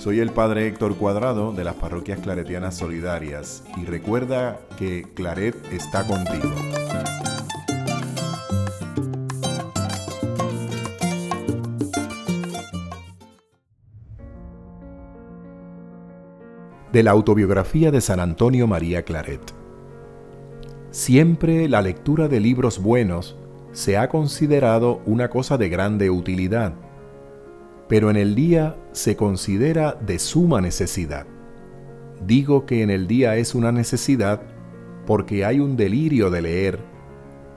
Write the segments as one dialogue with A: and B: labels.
A: Soy el Padre Héctor Cuadrado de las Parroquias Claretianas Solidarias y recuerda que Claret está contigo. De la autobiografía de San Antonio María Claret. Siempre la lectura de libros buenos se ha considerado una cosa de grande utilidad pero en el día se considera de suma necesidad. Digo que en el día es una necesidad porque hay un delirio de leer,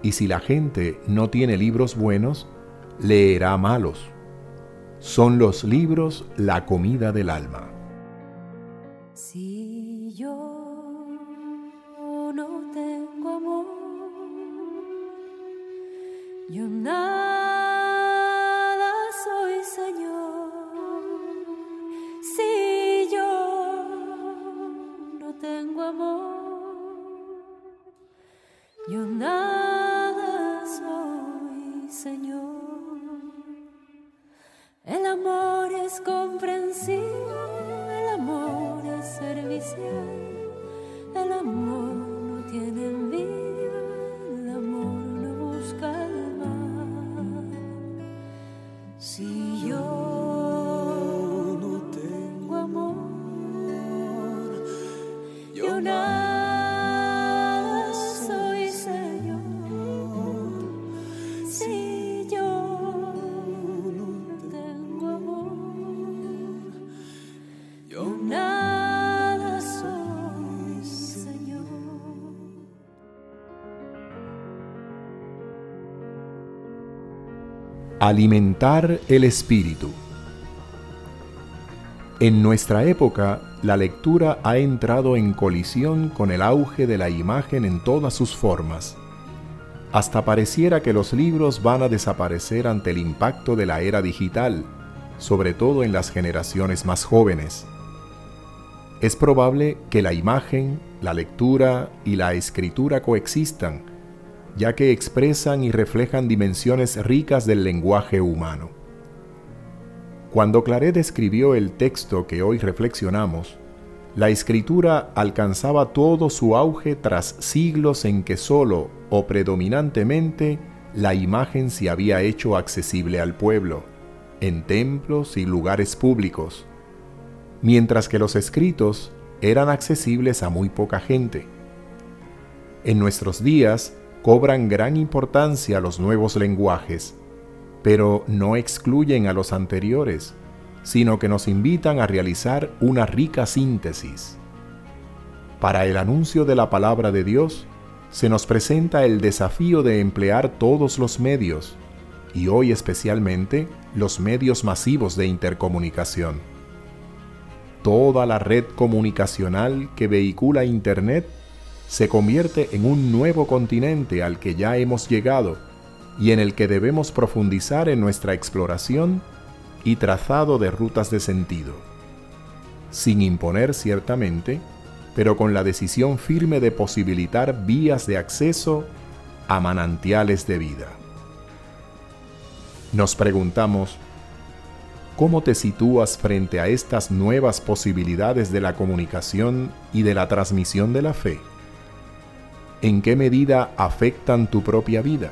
A: y si la gente no tiene libros buenos, leerá malos. Son los libros la comida del alma.
B: Si yo no tengo amor, yo Yo nada soy, Señor. El amor es comprensivo, el amor es servicial, el amor no tiene envidia, el amor no busca el mal.
A: Alimentar el espíritu. En nuestra época, la lectura ha entrado en colisión con el auge de la imagen en todas sus formas. Hasta pareciera que los libros van a desaparecer ante el impacto de la era digital, sobre todo en las generaciones más jóvenes. Es probable que la imagen, la lectura y la escritura coexistan, ya que expresan y reflejan dimensiones ricas del lenguaje humano. Cuando Claret escribió el texto que hoy reflexionamos, la escritura alcanzaba todo su auge tras siglos en que solo o predominantemente la imagen se había hecho accesible al pueblo, en templos y lugares públicos, mientras que los escritos eran accesibles a muy poca gente. En nuestros días, cobran gran importancia los nuevos lenguajes, pero no excluyen a los anteriores, sino que nos invitan a realizar una rica síntesis. Para el anuncio de la palabra de Dios, se nos presenta el desafío de emplear todos los medios, y hoy especialmente los medios masivos de intercomunicación. Toda la red comunicacional que vehicula Internet se convierte en un nuevo continente al que ya hemos llegado y en el que debemos profundizar en nuestra exploración y trazado de rutas de sentido, sin imponer ciertamente, pero con la decisión firme de posibilitar vías de acceso a manantiales de vida. Nos preguntamos, ¿cómo te sitúas frente a estas nuevas posibilidades de la comunicación y de la transmisión de la fe? En qué medida afectan tu propia vida.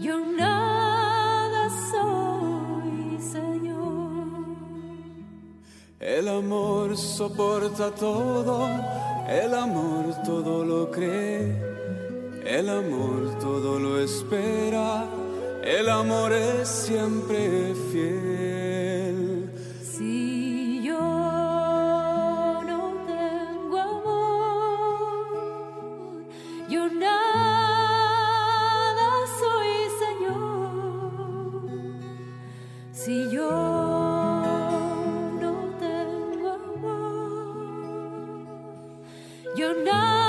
B: Yo nada soy, Señor. El amor
C: soporta todo, el amor todo lo cree, el amor todo lo espera, el amor es siempre fiel.
B: Yo nada